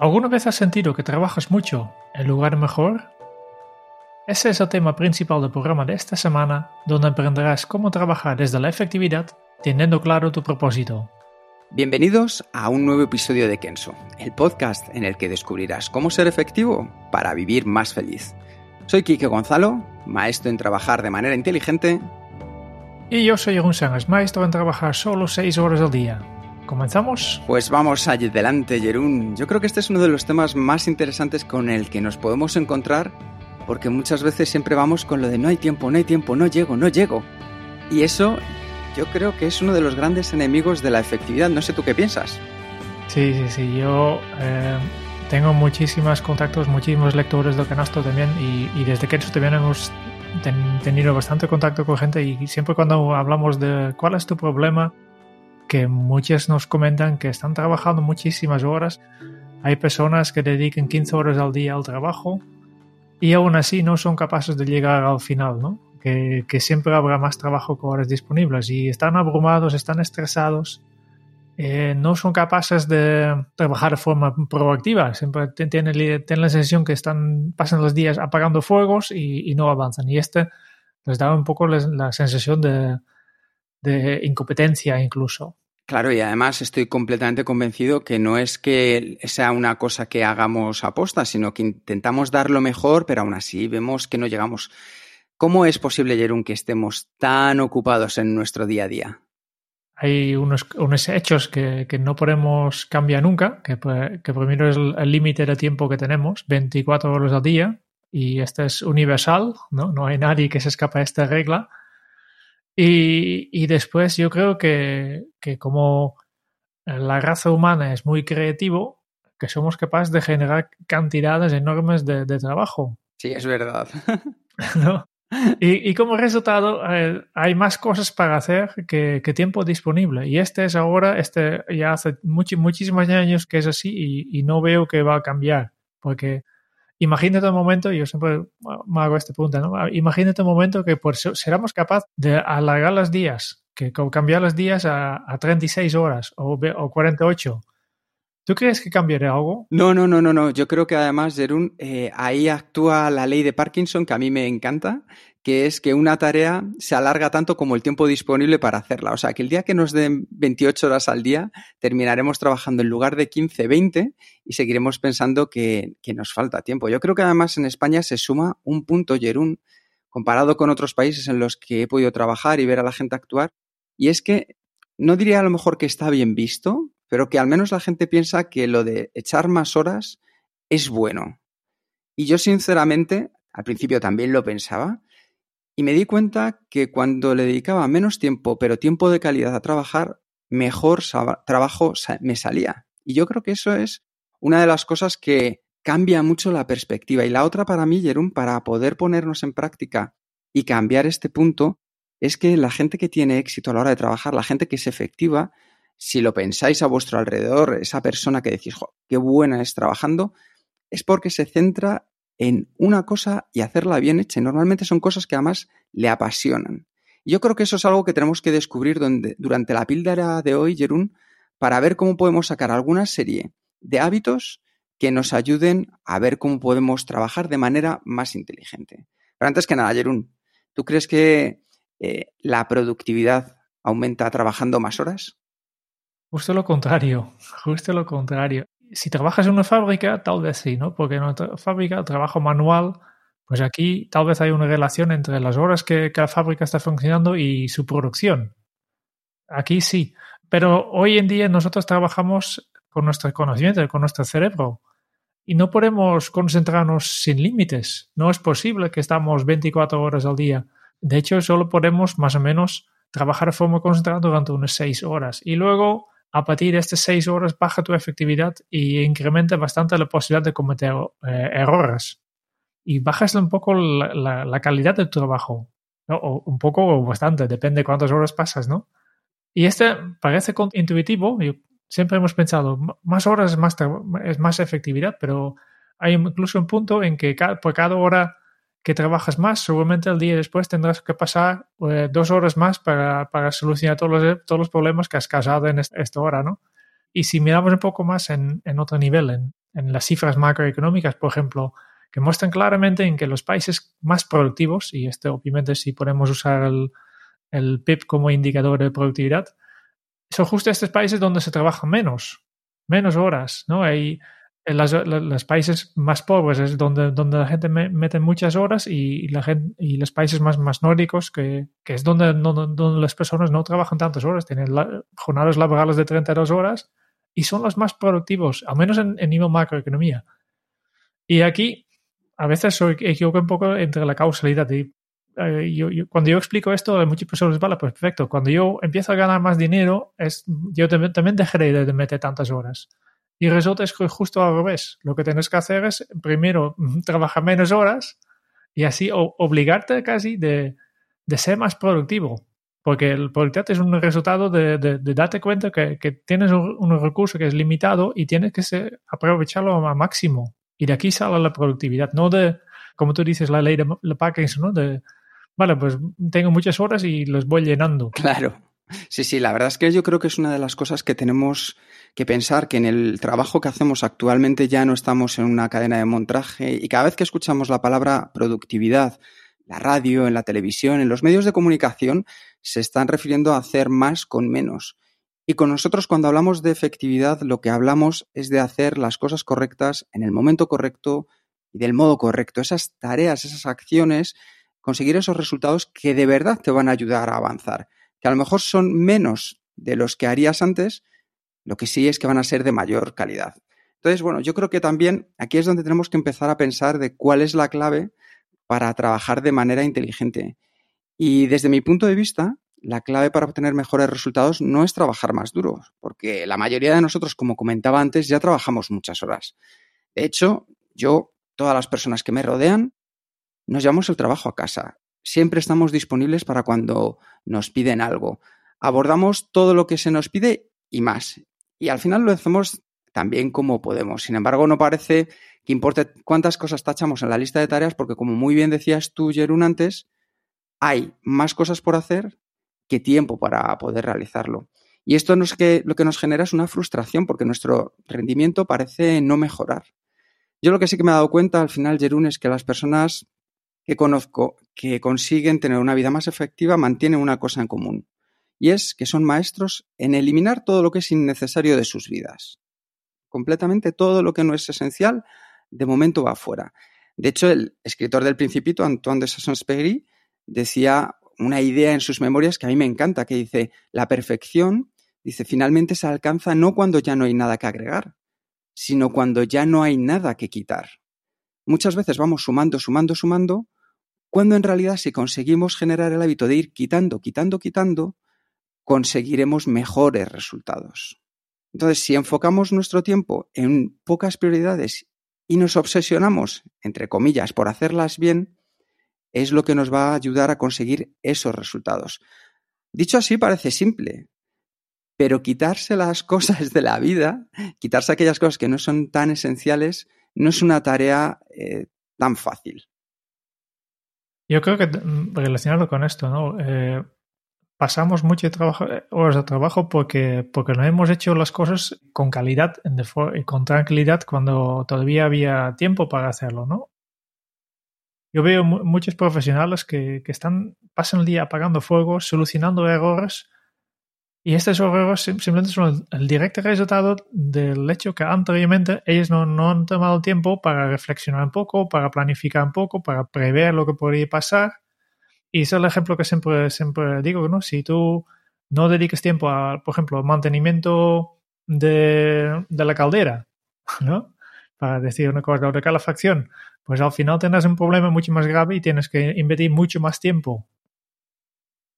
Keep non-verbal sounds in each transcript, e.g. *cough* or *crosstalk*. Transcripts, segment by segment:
¿Alguna vez has sentido que trabajas mucho en lugar mejor? Ese es el tema principal del programa de esta semana, donde aprenderás cómo trabajar desde la efectividad, teniendo claro tu propósito. Bienvenidos a un nuevo episodio de Kenso, el podcast en el que descubrirás cómo ser efectivo para vivir más feliz. Soy Quique Gonzalo, maestro en trabajar de manera inteligente. Y yo soy Jeroen Sánchez, maestro en trabajar solo 6 horas al día. ¿Comenzamos? Pues vamos adelante, Jerún. Yo creo que este es uno de los temas más interesantes con el que nos podemos encontrar, porque muchas veces siempre vamos con lo de no hay tiempo, no hay tiempo, no llego, no llego. Y eso yo creo que es uno de los grandes enemigos de la efectividad. No sé tú qué piensas. Sí, sí, sí. Yo eh, tengo muchísimos contactos, muchísimos lectores del canasto también, y, desde que también hemos tenido bastante contacto con gente y siempre cuando hablamos de cuál es tu problema, que muchos nos comentan que están trabajando muchísimas horas. Hay personas que dedican 15 horas al día al trabajo y aún así no son capaces de llegar al final, ¿no? Que, siempre habrá más trabajo que horas disponibles y están abrumados, están estresados, eh, no son capaces de trabajar de forma proactiva, siempre tienen, la sensación que están, pasan los días apagando fuegos y, no avanzan. Y este les da un poco la sensación de, de incompetencia incluso. Claro, y además estoy completamente convencido que no es que sea una cosa que hagamos aposta, sino que intentamos dar lo mejor, pero aún así vemos que no llegamos. ¿Cómo es posible, Jerón, que estemos tan ocupados en nuestro día a día? Hay unos, unos hechos que, no podemos cambiar nunca, que, que primero es el límite de tiempo que tenemos, 24 horas al día, y este es universal, ¿no? No hay nadie que se escapa de esta regla. Y, después yo creo que, como la raza humana es muy creativo, que somos capaces de generar cantidades enormes de, trabajo. Sí, es verdad. *laughs* *laughs* y, como resultado eh, hay más cosas para hacer que, tiempo disponible. Y este es ahora, este ya hace muchísimos años que es así y, y no veo que va a cambiar. Porque imagínate un momento, yo siempre me hago esta pregunta, ¿no? Imagínate un momento que por seramos capaces de alargar los días, que cambiar los días a, a 36 horas o, o 48 ¿Tú crees que cambiaría algo? No, no, no, no, no. Yo creo que además, Jerún, eh, ahí actúa la ley de Parkinson, que a mí me encanta, que es que una tarea se alarga tanto como el tiempo disponible para hacerla. O sea, que el día que nos den 28 horas al día, terminaremos trabajando en lugar de 15, 20 y seguiremos pensando que, que nos falta tiempo. Yo creo que además en España se suma un punto, Jerún, comparado con otros países en los que he podido trabajar y ver a la gente actuar, y es que no diría a lo mejor que está bien visto, pero que al menos la gente piensa que lo de echar más horas es bueno. Y yo sinceramente, al principio también lo pensaba, y me di cuenta que cuando le dedicaba menos tiempo, pero tiempo de calidad a trabajar, mejor trabajo me salía. Y yo creo que eso es una de las cosas que cambia mucho la perspectiva. Y la otra para mí, Jerón, para poder ponernos en práctica y cambiar este punto, es que la gente que tiene éxito a la hora de trabajar, la gente que es efectiva, si lo pensáis a vuestro alrededor, esa persona que decís, qué buena es trabajando, es porque se centra en una cosa y hacerla bien hecha. Normalmente son cosas que además le apasionan. Y yo creo que eso es algo que tenemos que descubrir durante la píldora de hoy, Jerún, para ver cómo podemos sacar alguna serie de hábitos que nos ayuden a ver cómo podemos trabajar de manera más inteligente. Pero antes que nada, Jerún, ¿tú crees que eh, la productividad aumenta trabajando más horas? Justo lo contrario, justo lo contrario. Si trabajas en una fábrica, tal vez sí, ¿no? Porque en una fábrica, trabajo manual, pues aquí tal vez hay una relación entre las horas que, la fábrica está funcionando y su producción. Aquí sí. Pero hoy en día nosotros trabajamos con nuestro conocimiento, con nuestro cerebro. Y no podemos concentrarnos sin límites. No es posible que estamos 24 horas al día De hecho, solo podemos más o menos trabajar de forma concentrada durante unas seis horas. Y luego, a partir de estas seis horas, baja tu efectividad y incrementa bastante la posibilidad de cometer eh, errores. Y bajas un poco la, calidad de tu trabajo. Un poco o bastante, depende de cuántas horas pasas, ¿no? Y este parece intuitivo. Siempre hemos pensado, más horas más, es más efectividad, pero hay incluso un punto en que por cada hora que trabajas más, seguramente el día después tendrás que pasar eh, dos horas más para, para, solucionar todos los, todos los problemas que has causado en esta hora, ¿no? Y si miramos un poco más en, en otro nivel, en, en, las cifras macroeconómicas, por ejemplo, que muestran claramente en que los países más productivos, y esto obviamente si podemos usar el, el PIB como indicador de productividad, son justo estos países donde se trabaja menos, menos horas, ¿no? Hay en los países más pobres es donde, donde la gente mete muchas horas y, la gente, y los países más, más nórdicos, que, que es donde, donde, las personas no trabajan tantas horas, tienen jornadas laborales de 32 horas y son los más productivos, al menos en, en nivel macroeconomía. Y aquí a veces soy, equivoco un poco entre la causalidad. Y, eh, cuando yo explico esto, muchas personas vale, pues perfecto. Cuando yo empiezo a ganar más dinero, es, yo también, también dejaré de meter tantas horas. Y resulta es justo al revés. Lo que tienes que hacer es primero trabajar menos horas y así obligarte casi de, de, ser más productivo. Porque el productividad es un resultado de, de, darte cuenta que, que tienes un, recurso que es limitado y tienes que aprovecharlo al máximo. Y de aquí sale la productividad, no de, como tú dices, la ley de Parkinson, ¿no? De, vale, pues tengo muchas horas y los voy llenando. Claro. Sí, sí, la verdad es que yo creo que es una de las cosas que tenemos que pensar que en el trabajo que hacemos actualmente ya no estamos en una cadena de montaje y cada vez que escuchamos la palabra productividad, la radio, en la televisión, en los medios de comunicación, se están refiriendo a hacer más con menos. Y con nosotros cuando hablamos de efectividad, lo que hablamos es de hacer las cosas correctas en el momento correcto y del modo correcto. Esas tareas, esas acciones, conseguir esos resultados que de verdad te van a ayudar a avanzar que a lo mejor son menos de los que harías antes, lo que sí es que van a ser de mayor calidad. Entonces, bueno, yo creo que también aquí es donde tenemos que empezar a pensar de cuál es la clave para trabajar de manera inteligente. Y desde mi punto de vista, la clave para obtener mejores resultados no es trabajar más duro, porque la mayoría de nosotros, como comentaba antes, ya trabajamos muchas horas. De hecho, yo, todas las personas que me rodean, nos llevamos el trabajo a casa siempre estamos disponibles para cuando nos piden algo. Abordamos todo lo que se nos pide y más. Y al final lo hacemos tan bien como podemos. Sin embargo, no parece que importe cuántas cosas tachamos en la lista de tareas, porque como muy bien decías tú, Jerún, antes, hay más cosas por hacer que tiempo para poder realizarlo. Y esto es que, lo que nos genera es una frustración, porque nuestro rendimiento parece no mejorar. Yo lo que sí que me he dado cuenta al final, Jerún, es que las personas que conozco que consiguen tener una vida más efectiva mantienen una cosa en común, y es que son maestros en eliminar todo lo que es innecesario de sus vidas. Completamente todo lo que no es esencial, de momento va afuera. De hecho, el escritor del Principito, Antoine de Saint-Exupéry, decía una idea en sus memorias que a mí me encanta, que dice, la perfección, dice, finalmente se alcanza no cuando ya no hay nada que agregar, sino cuando ya no hay nada que quitar. Muchas veces vamos sumando, sumando, sumando, cuando en realidad si conseguimos generar el hábito de ir quitando, quitando, quitando, conseguiremos mejores resultados. Entonces, si enfocamos nuestro tiempo en pocas prioridades y nos obsesionamos, entre comillas, por hacerlas bien, es lo que nos va a ayudar a conseguir esos resultados. Dicho así, parece simple, pero quitarse las *laughs* cosas de la vida, quitarse aquellas cosas que no son tan esenciales, no es una tarea eh, tan fácil. Yo creo que mm, relacionado con esto, ¿no? Eh, pasamos mucho trabajo, eh, horas de trabajo porque, porque no hemos hecho las cosas con calidad y con tranquilidad cuando todavía había tiempo para hacerlo, ¿no? Yo veo muchos profesionales que, que están, pasan el día apagando fuego, solucionando errores y estos errores simplemente son el directo resultado del hecho que anteriormente ellos no, han tomado tiempo para reflexionar un poco, para planificar un poco, para prever lo que podría pasar. Y es el ejemplo que siempre, siempre digo, ¿no? Si tú no dedicas tiempo a, por ejemplo, mantenimiento de, de la caldera, *laughs* ¿no? Para decir una cosa, de calefacción, pues al final tendrás un problema mucho más grave y tienes que invertir mucho más tiempo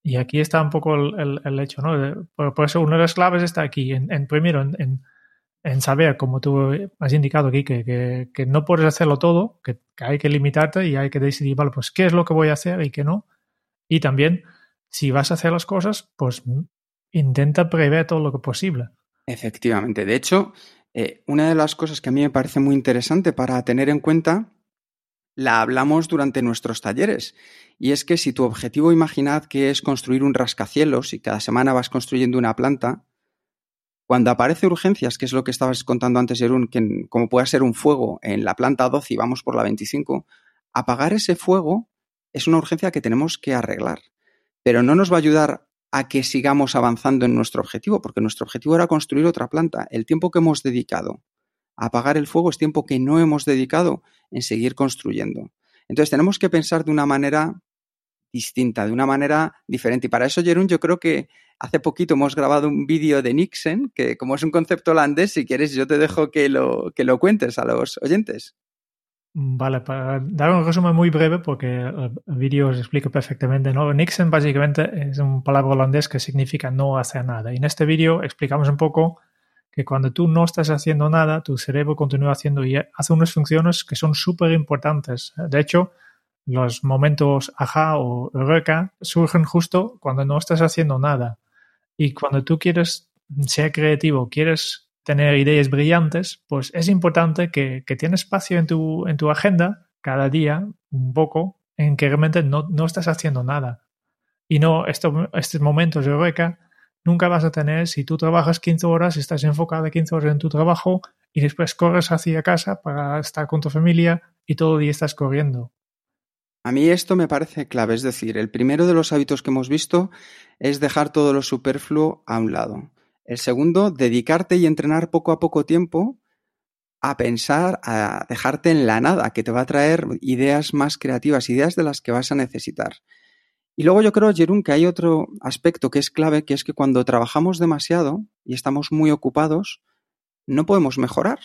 Y aquí está un poco el, el, hecho, ¿no? Por, eso una de las claves está aquí, en, primero, en, en, saber, como tú has indicado aquí, que, que, que no puedes hacerlo todo, que, que, hay que limitarte y hay que decidir, vale, pues qué es lo que voy a hacer y qué no. Y también, si vas a hacer las cosas, pues intenta prever todo lo que posible. Efectivamente. De hecho, eh, una de las cosas que a mí me parece muy interesante para tener en cuenta, la hablamos durante nuestros talleres. Y es que si tu objetivo, imaginad que es construir un rascacielos y cada semana vas construyendo una planta, cuando aparece urgencias, que es lo que estabas contando antes, Jerún, que como puede ser un fuego en la planta 12 y vamos por la 25, apagar ese fuego es una urgencia que tenemos que arreglar. Pero no nos va a ayudar a que sigamos avanzando en nuestro objetivo, porque nuestro objetivo era construir otra planta. El tiempo que hemos dedicado apagar el fuego es tiempo que no hemos dedicado en seguir construyendo. Entonces tenemos que pensar de una manera distinta, de una manera diferente. Y para eso, Jerún, yo creo que hace poquito hemos grabado un vídeo de Nixon, que como es un concepto holandés, si quieres yo te dejo que lo, que lo cuentes a los oyentes. Vale, para dar un resumen muy breve, porque el vídeo os explica perfectamente, ¿no? Nixon básicamente es un palabra holandés que significa no hacer nada. Y en este vídeo explicamos un poco que cuando tú no estás haciendo nada, tu cerebro continúa haciendo y hace unas funciones que son súper importantes. De hecho, los momentos ajá o eureka surgen justo cuando no estás haciendo nada. Y cuando tú quieres ser creativo, quieres tener ideas brillantes, pues es importante que, que tienes espacio en tu, en tu agenda cada día, un poco, en que realmente no, no estás haciendo nada. Y no, esto, estos momentos de eureka nunca vas a tener si tú trabajas 15 horas, estás enfocado 15 horas en tu trabajo y después corres hacia casa para estar con tu familia y todo el día estás corriendo. A mí esto me parece clave, es decir, el primero de los hábitos que hemos visto es dejar todo lo superfluo a un lado. El segundo, dedicarte y entrenar poco a poco tiempo a pensar, a dejarte en la nada, que te va a traer ideas más creativas, ideas de las que vas a necesitar. Y luego yo creo, Jerún, que hay otro aspecto que es clave, que es que cuando trabajamos demasiado y estamos muy ocupados, no podemos mejorar.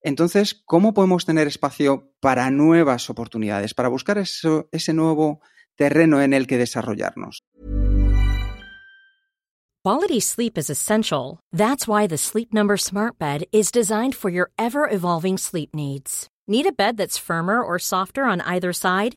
Entonces, ¿cómo podemos tener espacio para nuevas oportunidades, para buscar ese nuevo terreno en el que desarrollarnos? Quality sleep is essential. That's why the Sleep Number Smart Bed is designed for your ever-evolving sleep needs. Need a bed that's firmer or softer on either side?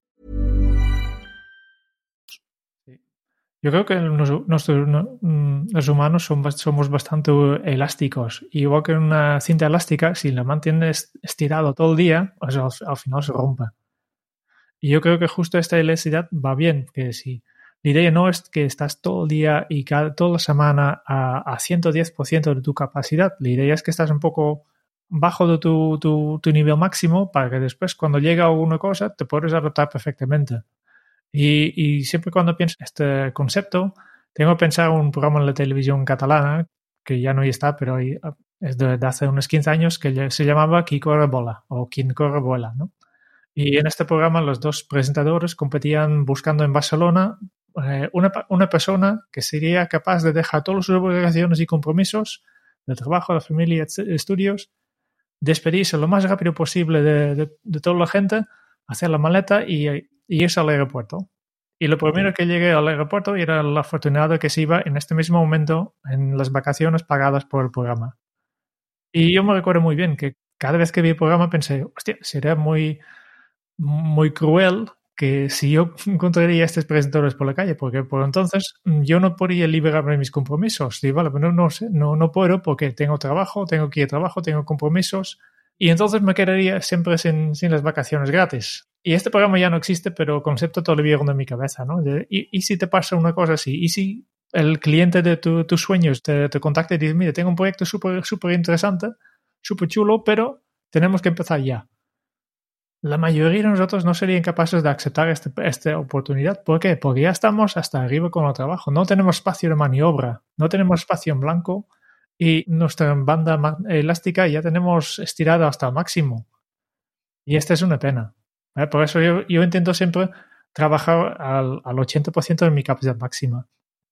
Yo creo que nosotros, mm, los humanos somos bastante elásticos. Igual que una cinta elástica, si la mantienes estirado todo el día, pues al, final se rompe. Y yo creo que justo esta elasticidad va bien, que si la idea no es que estás todo el día y cada, toda la semana a, a 110% de tu capacidad, la idea es que estás un poco bajo de tu, tu, nivel máximo para que después cuando llega alguna cosa te puedes adaptar perfectamente. Y, siempre cuando pienso en este concepto, tengo en un programa en la televisión catalana, que ya no está, pero es de, hace unos 15 años, que se llamaba Qui corre bola o Quien corre vuela, ¿no? Y en este programa los dos presentadores competían buscando en Barcelona eh, una, una, persona que sería capaz de dejar todas sus obligaciones y compromisos de trabajo, de familia, estudios, despedirse lo más rápido posible de, de toda la gente, hacer la maleta y y irse al aeropuerto. Y lo primero que llegué al aeropuerto era el afortunado que se iba en este mismo momento en las vacaciones pagadas por el programa. Y yo me recuerdo muy bien que cada vez que vi el programa pensé, hostia, sería muy, muy cruel que si yo *laughs* encontraría estos presentadores por la calle, porque por entonces mm, yo no podría liberarme de mis compromisos. Sí, vale, pero no, sé, no, no puedo porque tengo trabajo, tengo que ir a trabajo, tengo compromisos y entonces me quedaría siempre sin, las vacaciones gratis. Y este programa ya no existe, pero el concepto todavía ronda en mi cabeza, ¿no? y, si te pasa una cosa así, y si el cliente de tus sueños te, te, contacta y dice, mire, tengo un proyecto súper súper interesante, súper chulo, pero tenemos que empezar ya. La mayoría de nosotros no serían capaces de aceptar este, esta oportunidad. ¿Por qué? Porque ya estamos hasta arriba con el trabajo. No tenemos espacio de maniobra, no tenemos espacio en blanco y nuestra banda elástica ya tenemos estirada hasta el máximo. Y esta es una pena. Por eso yo, yo, intento siempre trabajar al, al 80% de mi capacidad máxima.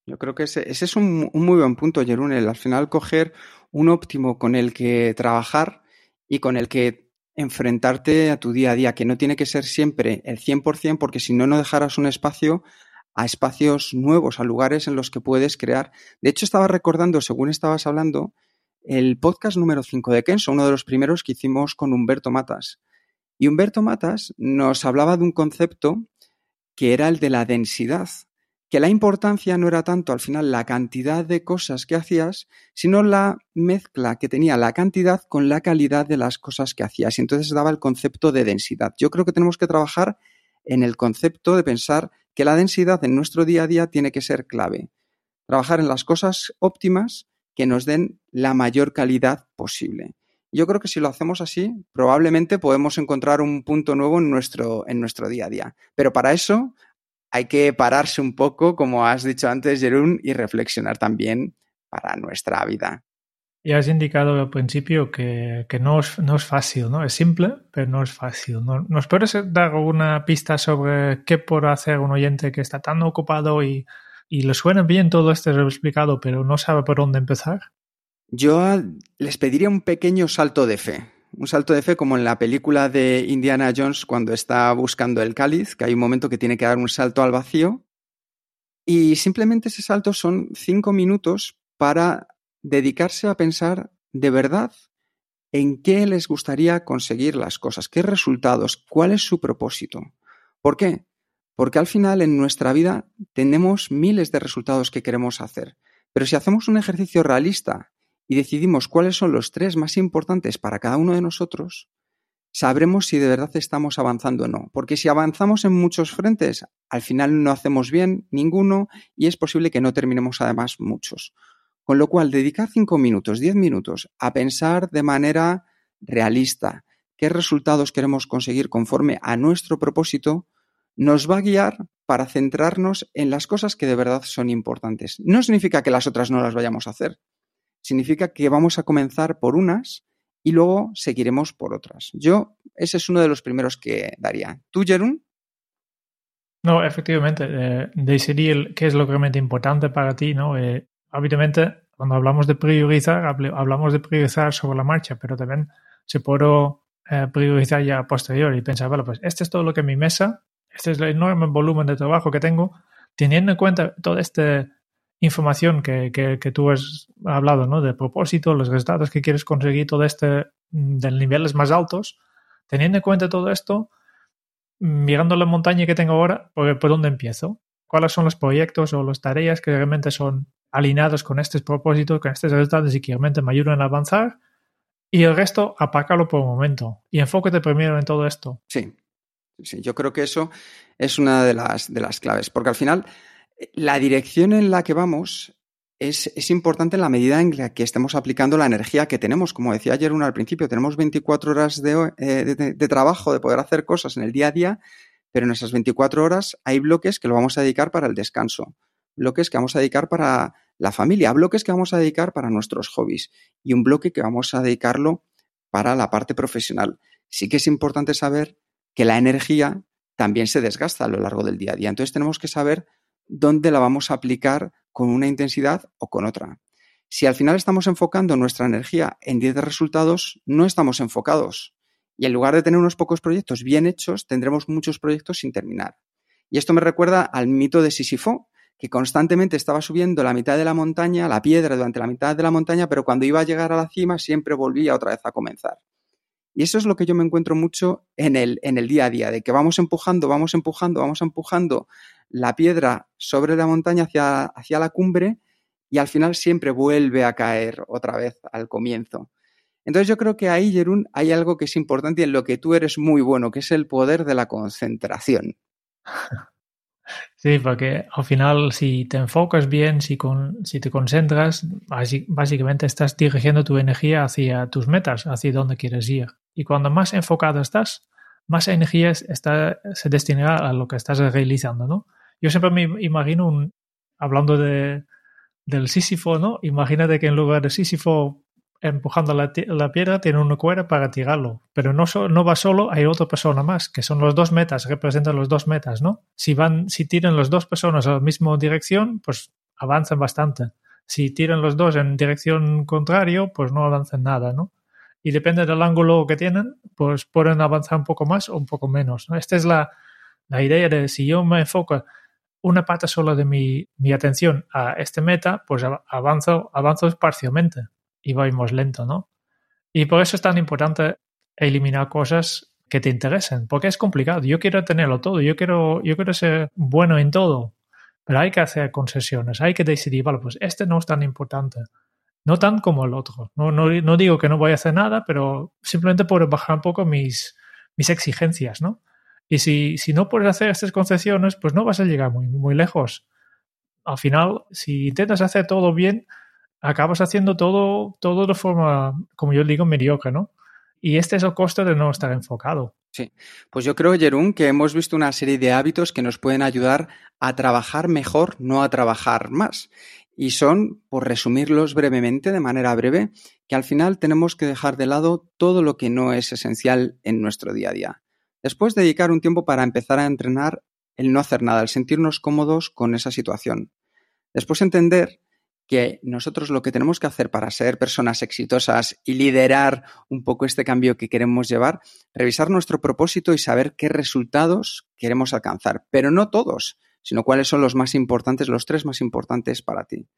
Yo creo que ese, ese es un, un, muy buen punto, Jerunel. Al final, coger un óptimo con el que trabajar y con el que enfrentarte a tu día a día, que no tiene que ser siempre el 100%, porque si no, no dejarás un espacio a espacios nuevos, a lugares en los que puedes crear. De hecho, estaba recordando, según estabas hablando, el podcast número 5 de Kenso, uno de los primeros que hicimos con Humberto Matas. Y Humberto Matas nos hablaba de un concepto que era el de la densidad que la importancia no era tanto al final la cantidad de cosas que hacías, sino la mezcla que tenía la cantidad con la calidad de las cosas que hacías. Y entonces daba el concepto de densidad. Yo creo que tenemos que trabajar en el concepto de pensar que la densidad en nuestro día a día tiene que ser clave. Trabajar en las cosas óptimas que nos den la mayor calidad posible. Yo creo que si lo hacemos así, probablemente podemos encontrar un punto nuevo en nuestro, en nuestro día a día. Pero para eso hay que pararse un poco, como has dicho antes, Jerún, y reflexionar también para nuestra vida. Ya has indicado al principio que, que no, es, no, es, fácil, ¿no? Es simple, pero no es fácil. ¿Nos puedes dar alguna pista sobre qué puede hacer un oyente que está tan ocupado y, y le suena bien todo esto explicado, pero no sabe por dónde empezar? Yo les pediría un pequeño salto de fe un salto de fe como en la película de Indiana Jones cuando está buscando el cáliz, que hay un momento que tiene que dar un salto al vacío. Y simplemente ese salto son cinco minutos para dedicarse a pensar de verdad en qué les gustaría conseguir las cosas, qué resultados, cuál es su propósito. ¿Por qué? Porque al final en nuestra vida tenemos miles de resultados que queremos hacer. Pero si hacemos un ejercicio realista y decidimos cuáles son los tres más importantes para cada uno de nosotros, sabremos si de verdad estamos avanzando o no. Porque si avanzamos en muchos frentes, al final no hacemos bien ninguno y es posible que no terminemos además muchos. Con lo cual, dedicar cinco minutos, diez minutos a pensar de manera realista qué resultados queremos conseguir conforme a nuestro propósito, nos va a guiar para centrarnos en las cosas que de verdad son importantes. No significa que las otras no las vayamos a hacer, significa que vamos a comenzar por unas y luego seguiremos por otras. Yo, ese es uno de los primeros que daría. ¿Tú? No, efectivamente, eh, decidir qué es lo realmente importante para ti, ¿no? Eh, habitualmente, cuando hablamos de priorizar, hablamos de priorizar sobre la marcha, pero también se puede eh, priorizar ya a posteriori y pensar, bueno, pues este es todo lo que mi mesa, este es el enorme volumen de trabajo que tengo, teniendo en cuenta todo este información que, que, que, tú has hablado, ¿no? De propósito, los resultados que quieres conseguir, todo este mm, de niveles más altos, teniendo en cuenta todo esto, mirando la montaña que tengo ahora, ¿por, ¿por dónde empiezo? ¿Cuáles son los proyectos o las tareas que realmente son alineados con estos propósitos, con estos resultados y que realmente me ayudan a avanzar? Y el resto, apácalo por un momento y enfócate primero en todo esto. Sí, sí, yo creo que eso es una de las, de las claves, porque al final la dirección en la que vamos es, importante en la medida en la que estemos aplicando la energía que tenemos. Como decía ayer uno al principio, tenemos 24 horas eh, de, de, trabajo, de poder hacer cosas en el día a día, pero en esas 24 horas hay bloques que lo vamos a dedicar para el descanso, bloques que vamos a dedicar para la familia, bloques que vamos a dedicar para nuestros hobbies y un bloque que vamos a dedicarlo para la parte profesional. Sí que es importante saber que la energía también se desgasta a lo largo del día a día. Entonces tenemos que saber dónde la vamos a aplicar con una intensidad o con otra. Si al final estamos enfocando nuestra energía en 10 resultados, no estamos enfocados. Y en lugar de tener unos pocos proyectos bien hechos, tendremos muchos proyectos sin terminar. Y esto me recuerda al mito de Sísifo, que constantemente estaba subiendo la mitad de la montaña, la piedra durante la mitad de la montaña, pero cuando iba a llegar a la cima siempre volvía otra vez a comenzar. Y eso es lo que yo me encuentro mucho en el, en el día a día, de que vamos empujando, vamos empujando, vamos empujando la piedra sobre la montaña hacia, hacia la cumbre y al final siempre vuelve a caer otra vez al comienzo. Entonces yo creo que ahí, Jerún, hay algo que es importante y en lo que tú eres muy bueno, que es el poder de la concentración. *laughs* Sí, porque al final si te enfocas bien, si, con, si te concentras, básicamente estás dirigiendo tu energía hacia tus metas, hacia donde quieres ir. Y cuando más enfocado estás, más energía está, se destinará a lo que estás realizando, ¿no? Yo siempre me imagino, un, hablando de, del Sísifo, ¿no? Imagínate que en lugar de Sísifo empujando la, piedra tiene una cuerda para tirarlo, pero no, no va solo, hay otra persona más, que son los dos metas, representan los dos metas, ¿no? Si van, si tiran las dos personas a la misma dirección, pues avanzan bastante. Si tiran los dos en dirección contrario, pues no avanzan nada, ¿no? Y depende del ángulo que tienen, pues pueden avanzar un poco más o un poco menos. ¿no? Esta es la, la idea de si yo me enfoco una pata sola de mi, mi atención a este meta, pues avanzo, avanzo parcialmente y voy más lento, ¿no? Y por eso es tan importante eliminar cosas que te interesen, porque es complicado. Yo quiero tenerlo todo, yo quiero, yo quiero ser bueno en todo, pero hay que hacer concesiones, hay que decidir, vale, pues este no es tan importante, no tan como el otro. No, no, no digo que no voy a hacer nada, pero simplemente por bajar un poco mis, mis exigencias, ¿no? Y si, si no puedes hacer estas concesiones, pues no vas a llegar muy, muy lejos. Al final, si intentas hacer todo bien, acabas haciendo todo, todo de forma, como yo digo, mediocre, ¿no? Y este es el costo de no estar enfocado. Sí, pues yo creo, Jerún, que hemos visto una serie de hábitos que nos pueden ayudar a trabajar mejor, no a trabajar más. Y son, por resumirlos brevemente, de manera breve, que al final tenemos que dejar de lado todo lo que no es esencial en nuestro día a día. Después dedicar un tiempo para empezar a entrenar el no hacer nada, el sentirnos cómodos con esa situación. Después entender que nosotros lo que tenemos que hacer para ser personas exitosas y liderar un poco este cambio que queremos llevar, revisar nuestro propósito y saber qué resultados queremos alcanzar, pero no todos, sino cuáles son los más importantes, los tres más importantes para ti.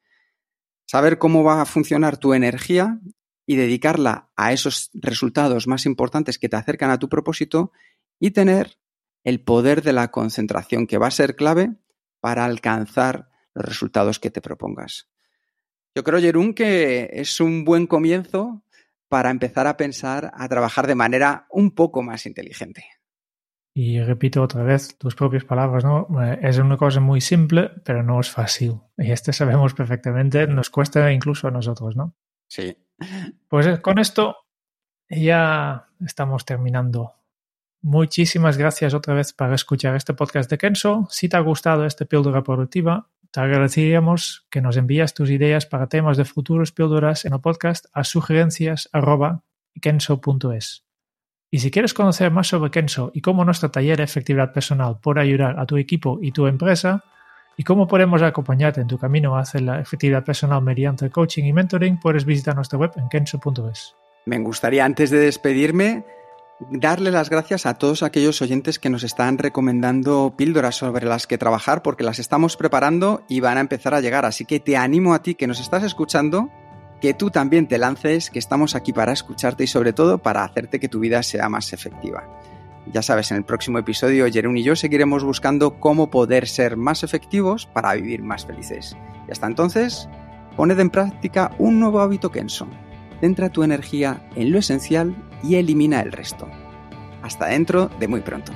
Saber cómo va a funcionar tu energía y dedicarla a esos resultados más importantes que te acercan a tu propósito y tener el poder de la concentración que va a ser clave para alcanzar los resultados que te propongas. Yo creo, Jerún, que es un buen comienzo para empezar a pensar, a trabajar de manera un poco más inteligente. Y repito otra vez tus propias palabras, ¿no? Eh, es una cosa muy simple, pero no es fácil. Y este sabemos perfectamente, nos cuesta incluso a nosotros, ¿no? Sí. Pues eh, con esto ya estamos terminando. Muchísimas gracias otra vez por escuchar este podcast de Kenso. Si te ha gustado este píldora productiva, te agradeceríamos que nos envías tus ideas para temas de futuros píldoras en el podcast a sugerencias.kenso.es. Y si quieres conocer más sobre Kenso y cómo nuestro taller de efectividad personal puede ayudar a tu equipo y tu empresa, y cómo podemos acompañarte en tu camino hacia la efectividad personal mediante coaching y mentoring, puedes visitar nuestra web en kenso.es. Me gustaría, antes de despedirme, darle las gracias a todos aquellos oyentes que nos están recomendando píldoras sobre las que trabajar porque las estamos preparando y van a empezar a llegar. Así que te animo a ti que nos estás escuchando, que tú también te lances, que estamos aquí para escucharte y sobre todo para hacerte que tu vida sea más efectiva. Ya sabes, en el próximo episodio Jerón y yo seguiremos buscando cómo poder ser más efectivos para vivir más felices. Y hasta entonces, poned en práctica un nuevo hábito Kenso. Centra tu energía en lo esencial y elimina el resto. Hasta dentro de muy pronto.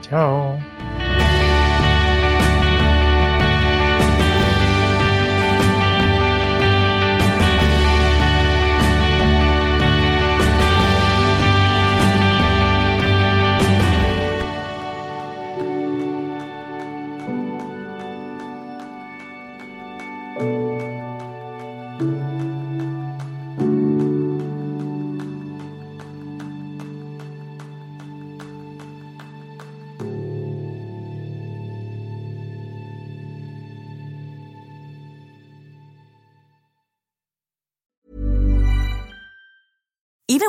Chao.